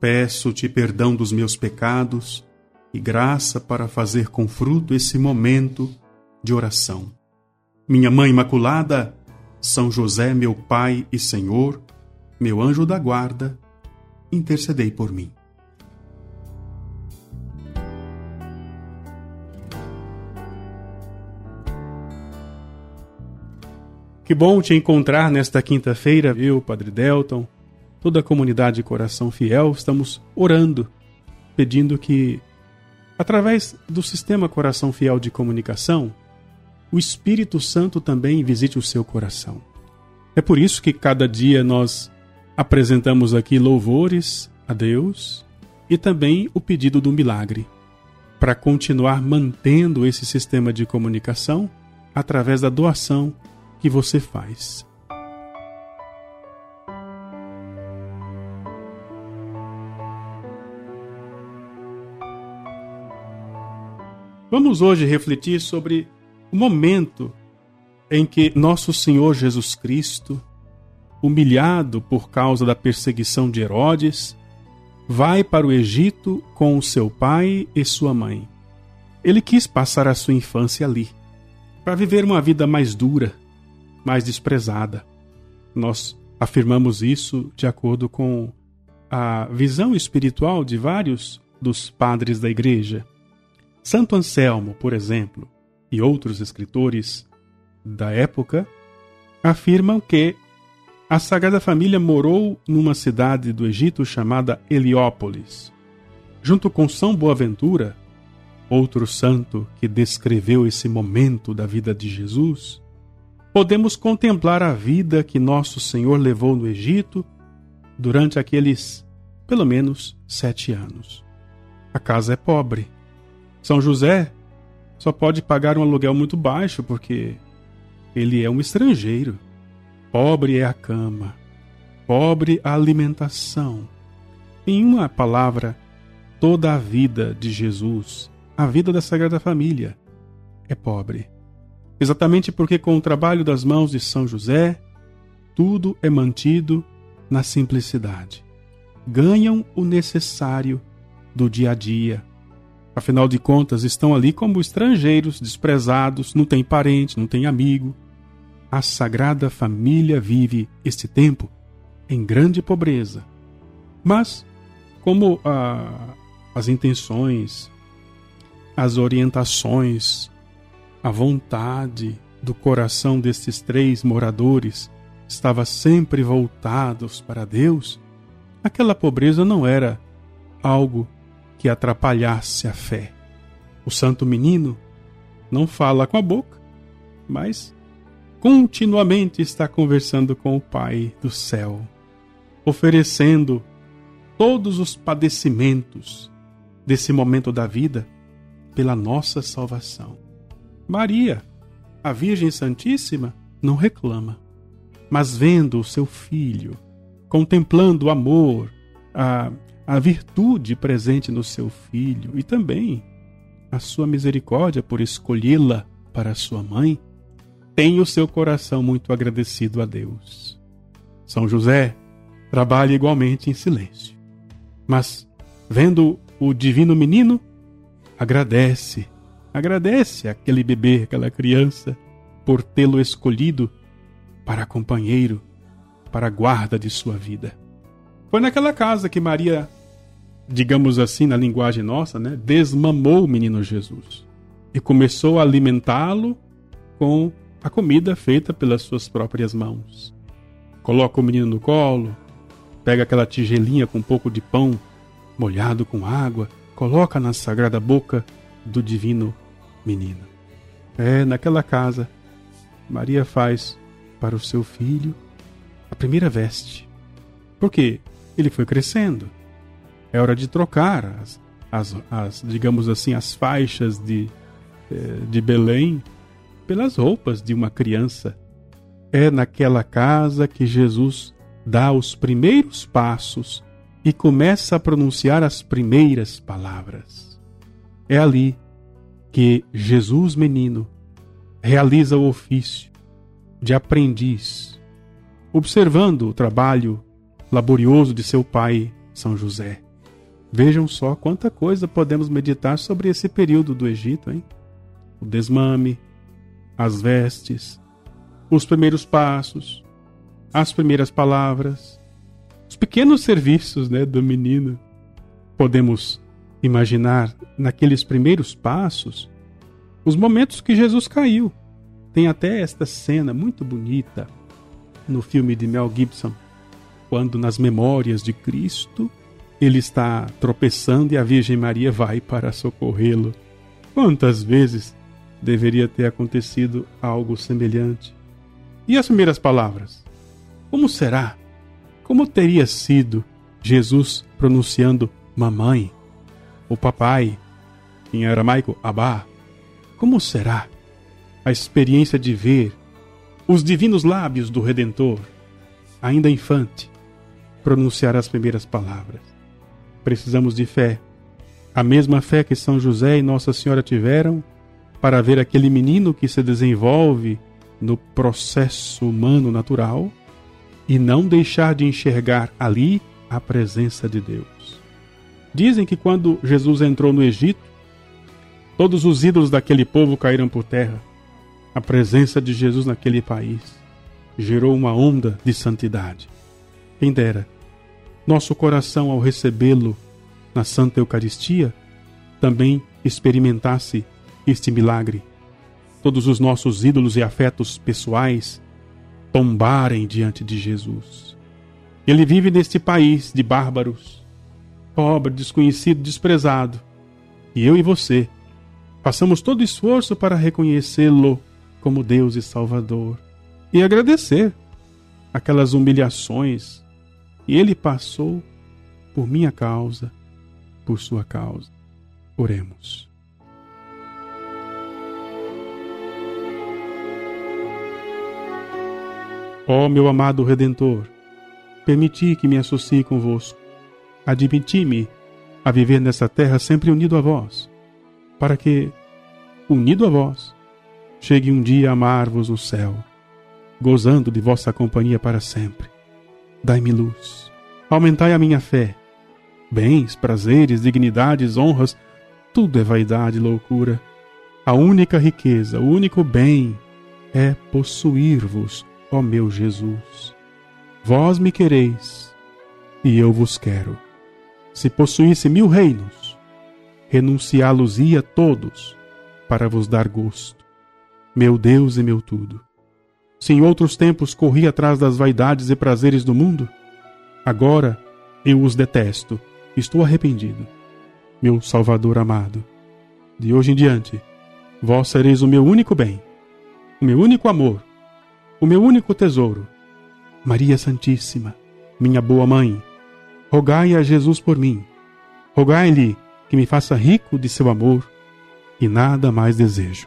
Peço-te perdão dos meus pecados e graça para fazer com fruto esse momento de oração. Minha Mãe Imaculada, São José, meu Pai e Senhor, meu anjo da guarda, intercedei por mim. Que bom te encontrar nesta quinta-feira, eu, Padre Delton, toda a comunidade de Coração Fiel, estamos orando, pedindo que, através do sistema Coração Fiel de comunicação, o Espírito Santo também visite o seu coração. É por isso que cada dia nós apresentamos aqui louvores a Deus e também o pedido do milagre, para continuar mantendo esse sistema de comunicação através da doação que você faz. Vamos hoje refletir sobre o momento em que nosso Senhor Jesus Cristo, humilhado por causa da perseguição de Herodes, vai para o Egito com seu pai e sua mãe. Ele quis passar a sua infância ali, para viver uma vida mais dura, mais desprezada. Nós afirmamos isso de acordo com a visão espiritual de vários dos padres da Igreja. Santo Anselmo, por exemplo, e outros escritores da época afirmam que a Sagrada Família morou numa cidade do Egito chamada Heliópolis. Junto com São Boaventura, outro santo que descreveu esse momento da vida de Jesus, podemos contemplar a vida que nosso Senhor levou no Egito durante aqueles, pelo menos, sete anos. A casa é pobre, são José só pode pagar um aluguel muito baixo porque ele é um estrangeiro. Pobre é a cama, pobre a alimentação. Em uma palavra, toda a vida de Jesus, a vida da Sagrada Família, é pobre. Exatamente porque, com o trabalho das mãos de São José, tudo é mantido na simplicidade. Ganham o necessário do dia a dia, Afinal de contas, estão ali como estrangeiros, desprezados, não tem parente, não tem amigo. A Sagrada Família vive este tempo em grande pobreza. Mas, como ah, as intenções, as orientações, a vontade do coração destes três moradores estava sempre voltados para Deus, aquela pobreza não era algo que atrapalhasse a fé. O santo menino não fala com a boca, mas continuamente está conversando com o Pai do céu, oferecendo todos os padecimentos desse momento da vida pela nossa salvação. Maria, a Virgem Santíssima, não reclama, mas vendo o seu filho, contemplando o amor, a a virtude presente no seu filho e também a sua misericórdia por escolhê-la para sua mãe, tem o seu coração muito agradecido a Deus. São José trabalha igualmente em silêncio, mas vendo o divino menino, agradece, agradece aquele bebê, aquela criança, por tê-lo escolhido para companheiro, para guarda de sua vida. Foi naquela casa que Maria digamos assim, na linguagem nossa, né, desmamou o menino Jesus e começou a alimentá-lo com a comida feita pelas suas próprias mãos. Coloca o menino no colo, pega aquela tigelinha com um pouco de pão molhado com água, coloca na sagrada boca do divino menino. É, naquela casa, Maria faz para o seu filho a primeira veste. Porque ele foi crescendo é hora de trocar as, as, as digamos assim, as faixas de, eh, de Belém pelas roupas de uma criança. É naquela casa que Jesus dá os primeiros passos e começa a pronunciar as primeiras palavras. É ali que Jesus menino realiza o ofício de aprendiz, observando o trabalho laborioso de seu pai, São José. Vejam só quanta coisa podemos meditar sobre esse período do Egito, hein? O desmame, as vestes, os primeiros passos, as primeiras palavras, os pequenos serviços né, do menino. Podemos imaginar naqueles primeiros passos os momentos que Jesus caiu. Tem até esta cena muito bonita no filme de Mel Gibson, quando nas memórias de Cristo ele está tropeçando e a Virgem Maria vai para socorrê-lo. Quantas vezes deveria ter acontecido algo semelhante? E as primeiras palavras? Como será? Como teria sido Jesus pronunciando mamãe ou papai, em aramaico abá? Como será a experiência de ver os divinos lábios do Redentor, ainda infante, pronunciar as primeiras palavras? Precisamos de fé, a mesma fé que São José e Nossa Senhora tiveram para ver aquele menino que se desenvolve no processo humano natural e não deixar de enxergar ali a presença de Deus. Dizem que quando Jesus entrou no Egito, Todos os ídolos daquele povo caíram por terra. A presença de Jesus naquele país gerou uma onda de santidade. Quem dera, nosso coração, ao recebê-lo na Santa Eucaristia, também experimentasse este milagre. Todos os nossos ídolos e afetos pessoais tombarem diante de Jesus. Ele vive neste país de bárbaros, pobre, desconhecido, desprezado. E eu e você Façamos todo esforço para reconhecê-lo como Deus e Salvador e agradecer aquelas humilhações que ele passou por minha causa, por sua causa. Oremos. Ó oh, meu amado Redentor, permiti que me associe convosco. Admiti-me a viver nessa terra sempre unido a vós para que, unido a vós, chegue um dia a amar-vos no céu, gozando de vossa companhia para sempre. Dai-me luz, aumentai a minha fé. Bens, prazeres, dignidades, honras, tudo é vaidade e loucura. A única riqueza, o único bem é possuir-vos, ó meu Jesus. Vós me quereis e eu vos quero. Se possuísse mil reinos, renunciá-los-ia todos para vos dar gosto. Meu Deus e meu tudo. Se em outros tempos corri atrás das vaidades e prazeres do mundo, agora eu os detesto, estou arrependido. Meu Salvador amado, de hoje em diante, vós sereis o meu único bem, o meu único amor, o meu único tesouro. Maria Santíssima, minha boa mãe, rogai a Jesus por mim. Rogai-lhe que me faça rico de seu amor e nada mais desejo.